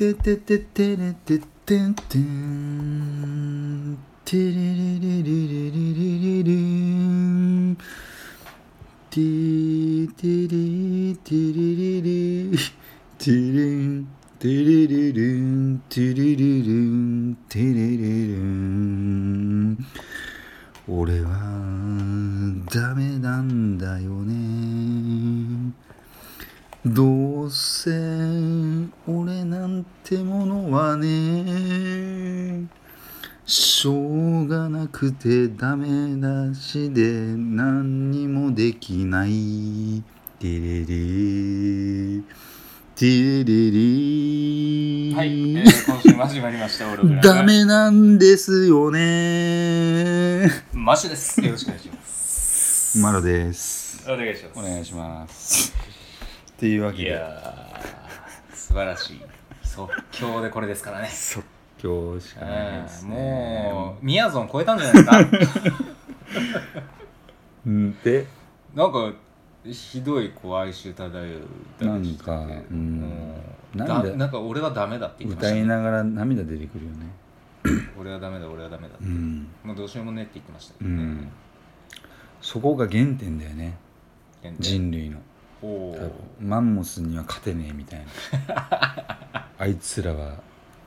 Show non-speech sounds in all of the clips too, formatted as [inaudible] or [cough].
ててててれててんてん。てれれれれれれれれれんててれてれれれてれんてれれれんてれれれんてれれれん俺はダメなんだよねどうせ俺なんてものはねしょうがなくてダメだしで何にもできない。テレレテレレはい、えー、今週も始まりましたオログラムダメなんですよね。マッシュです。よろしくお願いします。マロです。お願いします。お願いしますっていうわけで。いやー素晴らしい即興でこれですからね。即興しかないですね。もうみやぞん超えたんじゃないですか？[laughs] うんでなんかひどいこう哀愁漂う歌でしたなんかうん。もうなんでだなんか俺はダメだって言ってました、ね、歌いながら涙出てくるよね。俺はダメだ俺はダメだって、うん、もうどうしようもねって言ってましたけどね、うん、そこが原点だよね。人類のマンモスには勝てねえみたいな。[laughs] あいつらは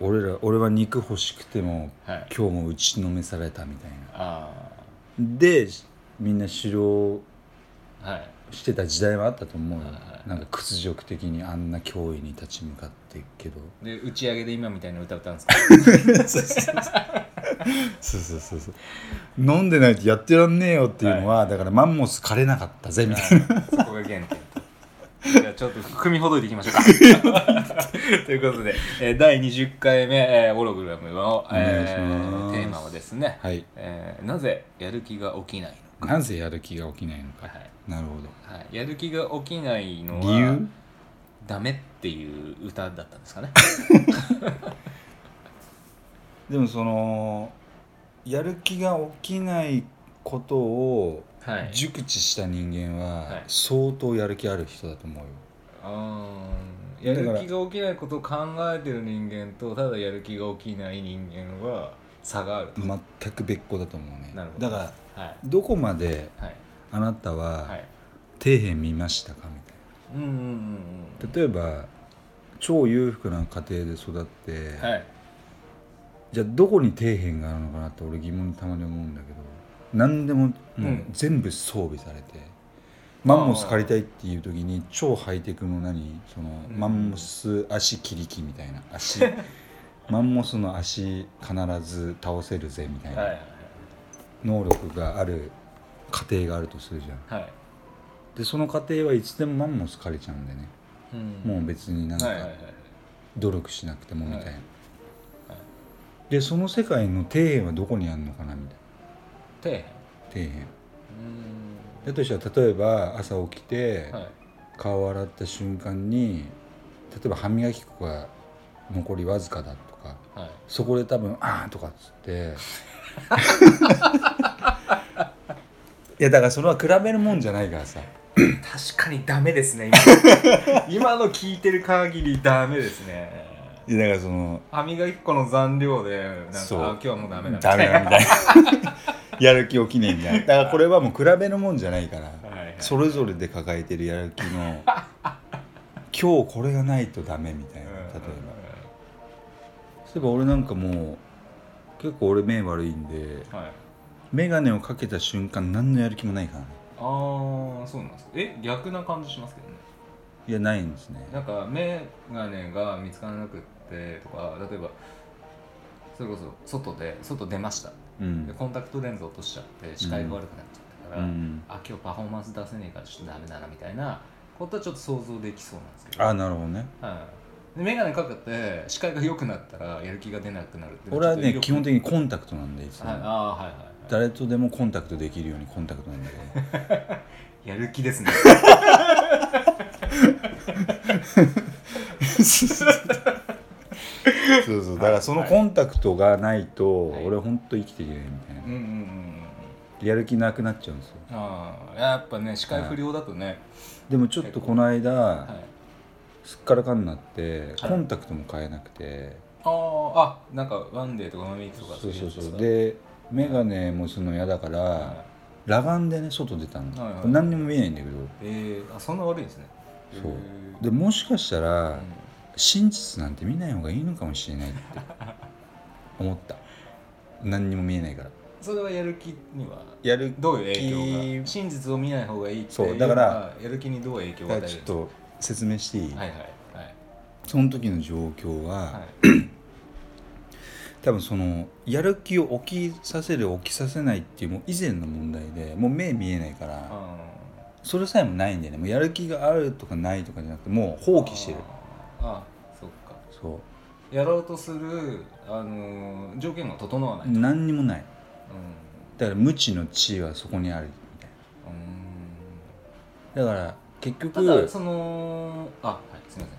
俺ら俺は肉欲しくてもはい。今日も打ちのめされたみたいな。あでみんな狩猟してた時代はあったと思うよ。はいはいなんか屈辱的にあんな脅威に立ち向かっていくけど。で打ち上げで今みたいな歌歌うんですか？[laughs] そうそうそうそう。飲んでないとやってらんねえよっていうのは、だからマンモス枯れなかったぜみたいな。そこが原点あちょっと踏みほどいていきましょうか。[laughs] ということで、えー第20回目、えー、オログラムの、えーテーマはですね、はい。えーなぜやる気が起きないのなぜやる気が起きないのか、か、はい。なるほはい、やる気が起きないのどは理由？ダメっていう歌だったんですかね。[laughs] でもそのやる気が起きないことをはい。熟知した人間ははい。相当やる気ある人だと思うよ、あーやる気が起きないことを考えてる人間とただやる気が起きない人間は差がある。と、全く別個だと思うね。なるほど。だからはい。どこまではい。あなたははい。底辺見ましたかみたいうんうんうんな例えば超裕福な家庭で育って、うんはい。じゃあどこに底辺があるのかなって俺疑問にたまに思うんだけど何でももううん。全部装備されて、マンモス借りたいっていう時に超ハイテクの何？その、うん。マンモス足切り機みたいな。足。[laughs] マンモスの足必ず倒せるぜみたいな。い能力がある家庭があるとするじゃん。はい。でその家庭はいつでもマンモス借りちゃうんでね、うん。もう別になんか努力しなくてもみたいな、はい。はい。でその世界の底辺はどこにあるのかなみたいな。底辺？底辺。うだとしたら例えば朝起きて、顔を洗った瞬間に例えば歯磨き粉が残りわずかだとかはい。そこで多分「あー」とかっつって。[laughs] いやだからそれは比べるもんじゃないからさ。確かにダメですね今。[laughs] 今の聞いてる限りダメですね。いやだからその歯磨き粉の残量でなんか今日はもうダメだみダメだみたいな [laughs] やる気起きねえんだからこれはもう比べるもんじゃないから、それぞれで抱えてるやる気の [laughs] 今日これがないとダメみたいな例えば、そういえば俺なんかもう結構俺目悪いんでばはい。眼鏡をかけた瞬間何のやる気もないからね。ああそうなんですか。え逆な感じしますけどね。いやないんですね。なんか眼鏡が見つからなくってとか例えばそれこそ外で外出ました。うん。でコンタクトレンズ落としちゃって視界が悪くなっちゃったから、うん。あ今日パフォーマンス出せねえからちょっとダメだなみたいなことはちょっと想像できそうなんですけど。あなるほどね。はい、で眼鏡かけて視界が良くなったらやる気が出なくなるって俺はね基本的的にコンタクトなんでいつも。はい、ああはいはい、はい、誰とでもコンタクトできるようにコンタクトなんだけどやる気ですねそうそう。だからそのコンタクトがないとはい。俺ほんと生きていけないみたいな。うんうんうんうんやる気なくなっちゃうんですよ。ああやっぱね視界不良だとね、でもちょっとこの間、はい。すっからかんになってはい。コンタクトも買えなくて、あーあなんかワンデーとかワンウィークとかそうそうそう。でで眼鏡もするの嫌だから、は裸眼でね外出たの、はいはい。何にも見えないんだけど。い、えー、あそんな悪いんですね。そう。でもしかしたら、うん真実なんて見ない方がいいのかもしれないって思った。何にも見えないから。それはやる気にはやるどういう影響気が真実を見ない方がいいってそうだからやる気にどう影響を与えるちょっと説明していい、はいはいはい。その時の状況は、はい。多分そのやる気を起きさせる起きさせないっていうもう以前の問題でもう目見えないからあそれさえもないんだよね。もうやる気があるとかないとかじゃなくてもう放棄してるあそっか。そう。やろうとする、あのー条件が整わないと、何にもない。うん。だから無知の知はそこにある。みたいうん。なだから結た局だそのあはいすみません。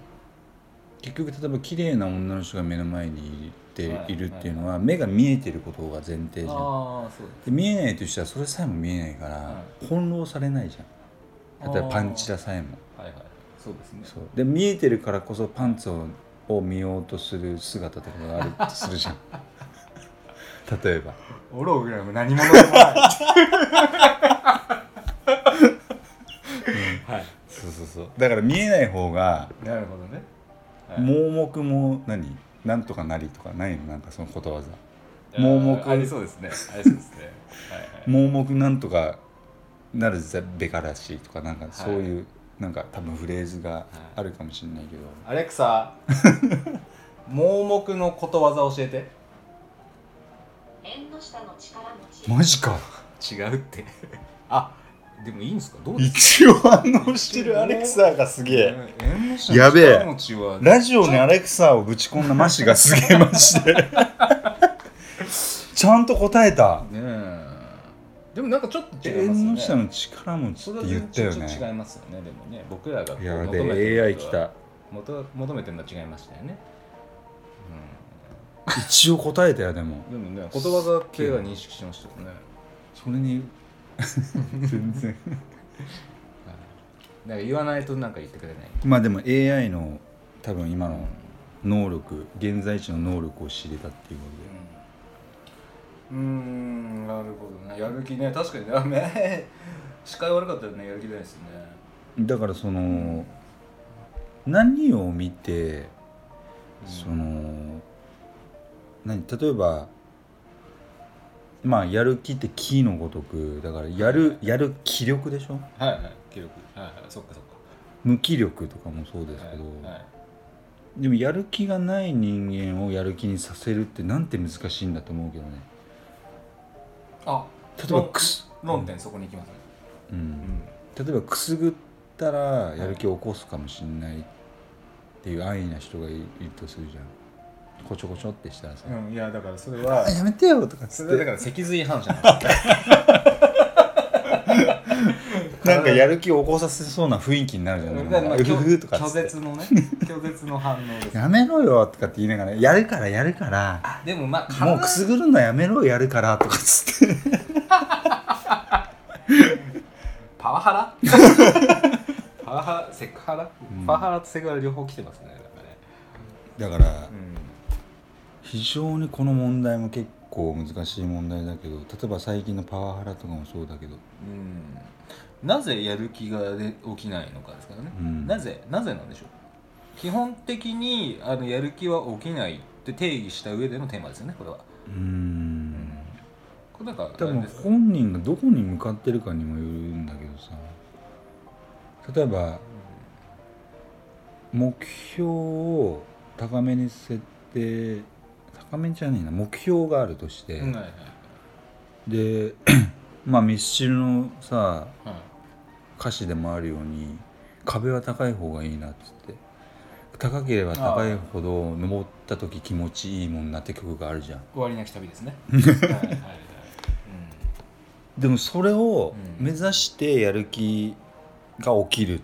結局例えば綺麗な女の人が目の前にいて、はいい、るっていうのは目が見えてることが前提じゃん。ああそうで見えないとしたらそれさえも見えないから、は翻弄されないじゃん。例えばパンチラさえも。はいはいそうですね。そう。で見えてるからこそパンツをを見ようとする姿とかがあるとするじゃん。[laughs] 例えば。オログラム何者でもない。はい。そうそうそう。だから見えない方がなるほどね、はい。盲目も何？なんとかなりとかないの？なんかそのことわざ。盲目。ありそうですね。ありそうですね。はいはい。盲目なんとかなるぜべからしいとかなんかそういう、なんか多分フレーズがあるかもしれないけど、アレクサ盲目のことわざ教えて。縁の下の力持ち。マジか。違うって。あでもいいんですか？どうです一応反応してるアレクサがすげえ。か縁の下のやべえ。力持ちは。ラジオにアレクサをぶち込んだマシがすげえマジで。[laughs] ちゃんと答えた。ねえでもなんかちょっと違いますよね。縁の下の力持ちって言ったよちょっと違ねいますよね。でもね僕らがこうや求めてるべえ AI 来た。求求めてるのは違いましたよね、一応答えたよでも。うん、でもねことわざ系は認識しましたよね。それに [laughs] 全然。だから言わないとなんか言ってくれない。まあでも AI の多分今の能力現在地の能力を知れたっていうこうんうーんなるほどね。やる気ね。確かにね。目視界悪かったらね。やる気ないですよね。だからその何を見てその何？例えばまあやる気って気のごとくだからやるやる気力でしょ？はいはい。記録はいはい。そっかそっか。無気力とかもそうですけど、はいはい。でもやる気がない人間をやる気にさせるってなんて難しいんだと思うけどねあ例えばくす論点そこに行きますね。うん。例えばくすぐったらやる気を起こすかもしれないっていう安易な人がいるとするじゃん。こちょこちょってしたらさ。うん、うん、いやだからそれ「はあやめてよ」とかっつって。それはだから脊髄反射なんです [laughs] なんかやる気を起こさせそうな雰囲気になるじゃんだからまあうふふとかっ拒絶のね拒絶の反応です。やめろよとかって言いながらやるからやるから。でもまあもうくすぐるのやめろやるからとかっつって。[laughs] パワハラ？パワハラ？セクハラ、うん。パワハラとセクハラ両方来てますねだからねだから非常にこの問題も結構難しい問題だけど例えば最近のパワハラとかもそうだけど。うん、うん、なぜやる気がで起きないのかですからね、うん。なぜなぜなんでしょう。基本的にあのやる気は起きないって定義した上でのテーマですよねこれは。うーん。これなんかあ多分本人がどこに向かってるかにもよるんだけどさ。例えば目標を高めに設定高めじゃねえな目標があるとして、うんはいはい。でまあミスチルのさはい歌詞でもあるように壁は高い方がいいなっつって。高ければ高いほど登った時気持ちいいもんなって曲があるじゃん。終わりなき旅ですね。[laughs] はいはいはい、でもそれをうん。目指してやる気が起きる。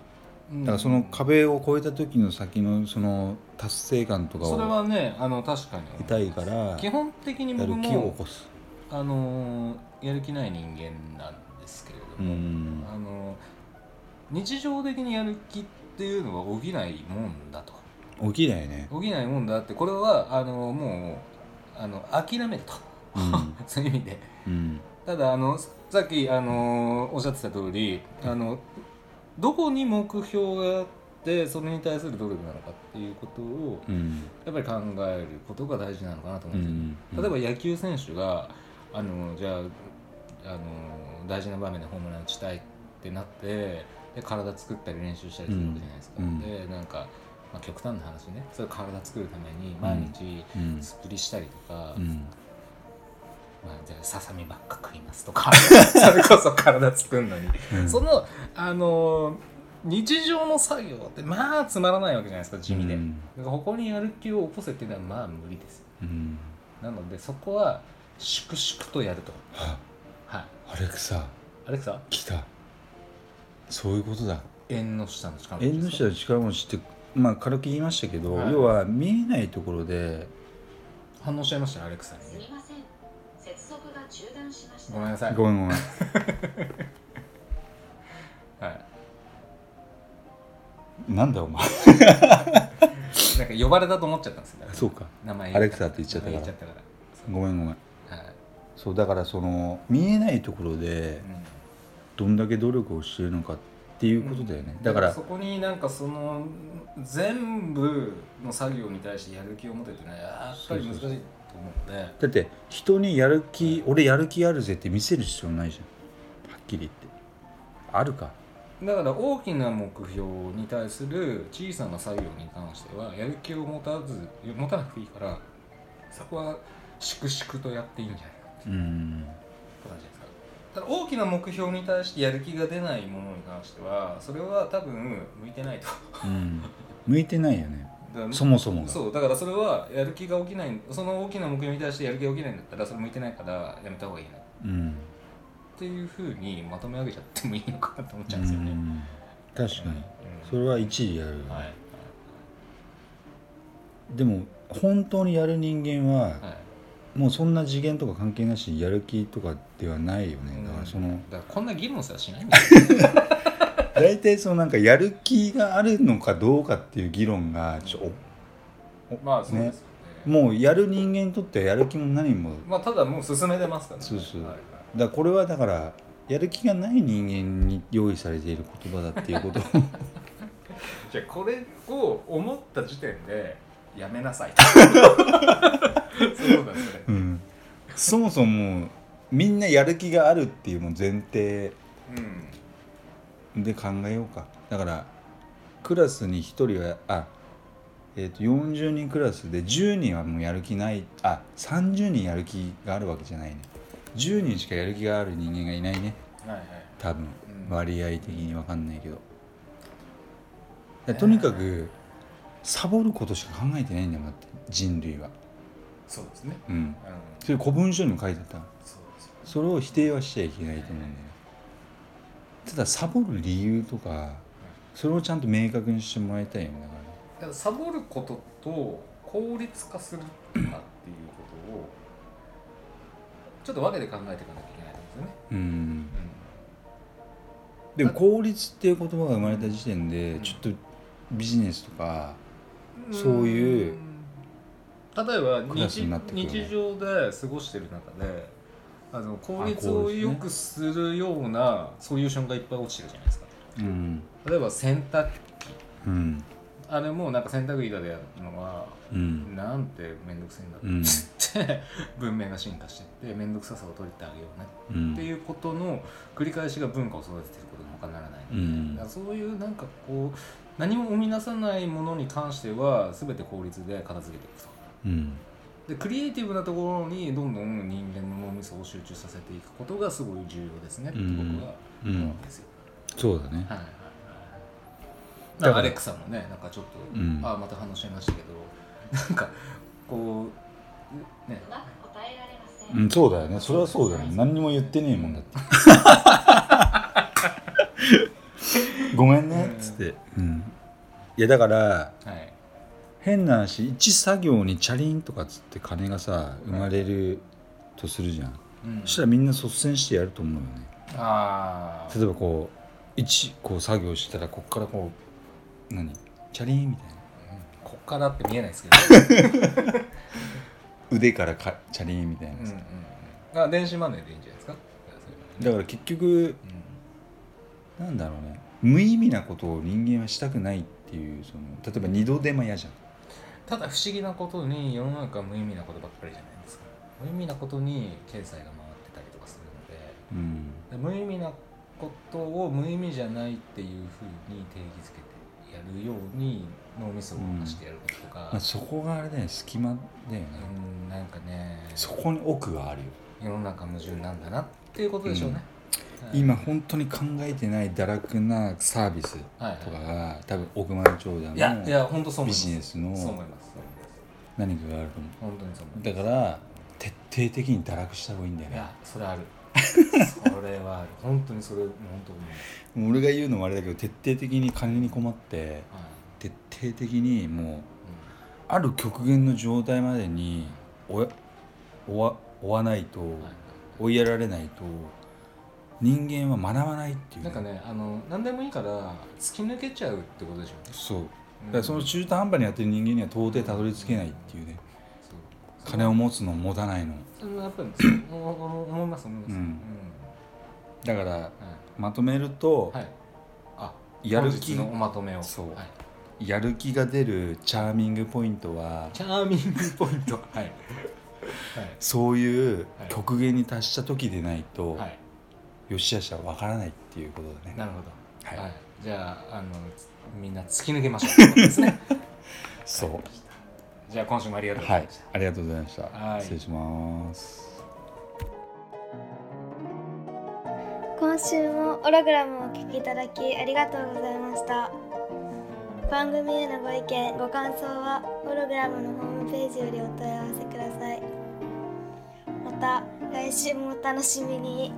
うん。だからその壁を越えた時の先のその達成感とかそれをはねあの確かに。得たいから基本的に僕やる気を起もこすあのやる気ない人間なんですけれどうも、ん。あの日常的にやる気っっていうのは補いもんだと。起きないね。補いもんだってこれはあのもうあの諦めると、うん。[laughs] そういう意味で。うん。ただあのさっきあのおっしゃってた通りあのどこに目標があってそれに対する努力なのかっていうことをうん。やっぱり考えることが大事なのかなと思うんですよ、うん。例えば野球選手があのじゃああの大事な場面でホームラン打ちたいってなってで体作ったり練習したりするわけじゃないですか、うん。でなんか、まあ、極端な話ね。それ体作るために毎日うん。素振りしたりとか、うん。まあ、じゃあささみばっか食いますとか [laughs] それこそ体作るのに、うん。そのあの日常の作業ってまあつまらないわけじゃないですか地味で、うん。ここにやる気を起こせっていうのはまあ無理です。なのでそこは粛々とやると。ははい。アレクサ。アレクサ？来た。そういうことだ。縁の下の力持ち縁の下の力持ちってまあ軽く言いましたけど、はい。要は見えないところで。反応しちゃいましたねアレクサに。ねすみません。接続が中断しました。ごめんなさい。ごめんごめん。[laughs] はい。なんだお前。なんか呼ばれたと思っちゃったんですよ。そうか。名前アレクサって言っちゃったから。名前言っちゃったかごめんごめんそうだからその見えないところでうん。どんだけ努力をしているのかっていうことだよね、だからそこになんかその全部の作業に対してやる気を持てってい。うのはやっぱり難しいと思うのでだって人にやる気俺やる気あるぜって見せる必要ないじゃん。はっきり言って。あるか。だから大きな目標に対する小さな作業に関してはやる気を持たず持たなくていいからそこは粛々とやっていいんじゃない？うん。ただ大きな目標に対してやる気が出ないものに関してはそれは多分向いてないとう。ん。向いてないよねそもそもが。そうだからそれはやる気が起きないその大きな目標に対してやる気が起きないんだったらそれ向いてないからやめた方がいいな。っうんていうふうにまとめ上げちゃってもいいのかなと思っちゃうんですよね、うん。確かに。うん。それは一理あるはい。でも本当にやる人間ははいもうそんな次元とか関係なしにやる気とかではないよね。だからそのだからこんな議論すらしないんですよ大体そのなんかやる気があるのかどうかっていう議論がちょまあそうですよね。もうやる人間にとってはやる気も何も。まあただもう進めてますからね。そうそう。はいはい。だこれはだからやる気がない人間に用意されている言葉だっていうことをじゃあこれを思った時点でやめなさい。とそういうことですね。うん。そもそもみんなやる気があるっていうのを前提うん。で考えようか。だからクラスに1人はあえー、と40人クラスで10人はもうやる気ないあ30人やる気があるわけじゃないね。10人しかやる気がある人間がいないね。はいはい。多分。うん。割合的に分かんないけど。だとにかくサボることしか考えてないんだよだって人類は。そうですね。うん。うん。それ古文書にも書いてあったそうです。それを否定はしちゃいけないと思うんだよね。ただサボる理由とかそれをちゃんと明確にしてもらいたいよね。だからサボることと効率化するかっていうことをちょっと分けて考えていかなきゃいけないと思うんですよね、うん。でも効率っていう言葉が生まれた時点でうんちょっとビジネスとかそういう。例えば日日常で過ごしてる中であの効率を良くするようなソリューションがいっぱい落ちてるじゃないですか。うん。例えば洗濯機。うん。あれもなんか洗濯板でやるのはうん。なんて面倒くせえんだうん。って文明が進化していって面倒くささを取りてあげようね。うん。っていうことの繰り返しが文化を育てていることに他ならないので、そういうなんかこう何も生み出さないものに関しては全て効率で片付けていくと。うん。でクリエイティブなところにどんどん人間の脳みそを集中させていくことがすごい重要ですね。って僕は思うんですよ、そうだね。はいはいはい。だからアレクさんもねなんかちょっと、うん。あまた話しましたけど [laughs] なんかこうね。うまく答えられません、うんそうだよね。それはそうだよね。何にも言ってねえもんだって [laughs] ごめんねっつってうん。いやだからはい。変な話一作業にチャリンとかっつって金がさ生まれるとするじゃん、うん。そしたらみんな率先してやると思うよね。ああ例えばこう一こう作業したらこっからこう何？チャリーンみたいな。こっからって見えないですけど、[laughs] 腕からかチャリーンみたいなさ、うんうんうん、あ電子マネーでいいんじゃないですか？だから結局うん。なんだろうね無意味なことを人間はしたくないっていうその例えば二度手間嫌じゃん。ただ不思議なことに世の中は無意味なことばっかりじゃないですか。無意味なことに経済が回ってたりとかするのうん。でで無意味なことを無意味じゃないっていうふうに定義づけてやるように脳みそを動かしてやることとか、まあ、そこがあれだよね隙間だよね、うんなんかね。そこに奥があるよ。世の中矛盾なんだなっていうことでしょうね、はい今本当に考えてない堕落なサービスはいとかが多分億万長者のや本当そう思いビジネスの何かがあると思本当にそうだから徹底的に堕落した方がいいんだよね。いやそれある。[laughs] それはある。本当にそれ本当に俺が言うのもあれだけど徹底的に金に困ってはい。徹底的にもううある極限の状態までに追わ追わないとんはい。追いやられないと人間は学ばないっていう。なんかねあの何でもいいから突き抜けちゃうってことでしょうね。そう。だうん。からその中途半端にやってる人間には到底たどり着けないっていうね。そう。金を持つの持たないの。それはやっぱり思思います思います。うん。だからはい。まとめると、はい。あやる気のおまとめを。そう。はい、やる気が出るチャーミングポイントはチャーミングポイント。[laughs] はい。はい。そういうはい。極限に達した時でないと、はいよしあしは分からないっていうことだね。なるほど。はい。はい、じゃああのつみんな突き抜けましょう。ということですねそう。じゃあ今週もありがとうござはいいました、ありがとうございました、はい。失礼します。今週もオログラムをお聞きいただきありがとうございました。番組へのご意見ご感想はオログラムのホームページよりお問い合わせください。また来週もお楽しみに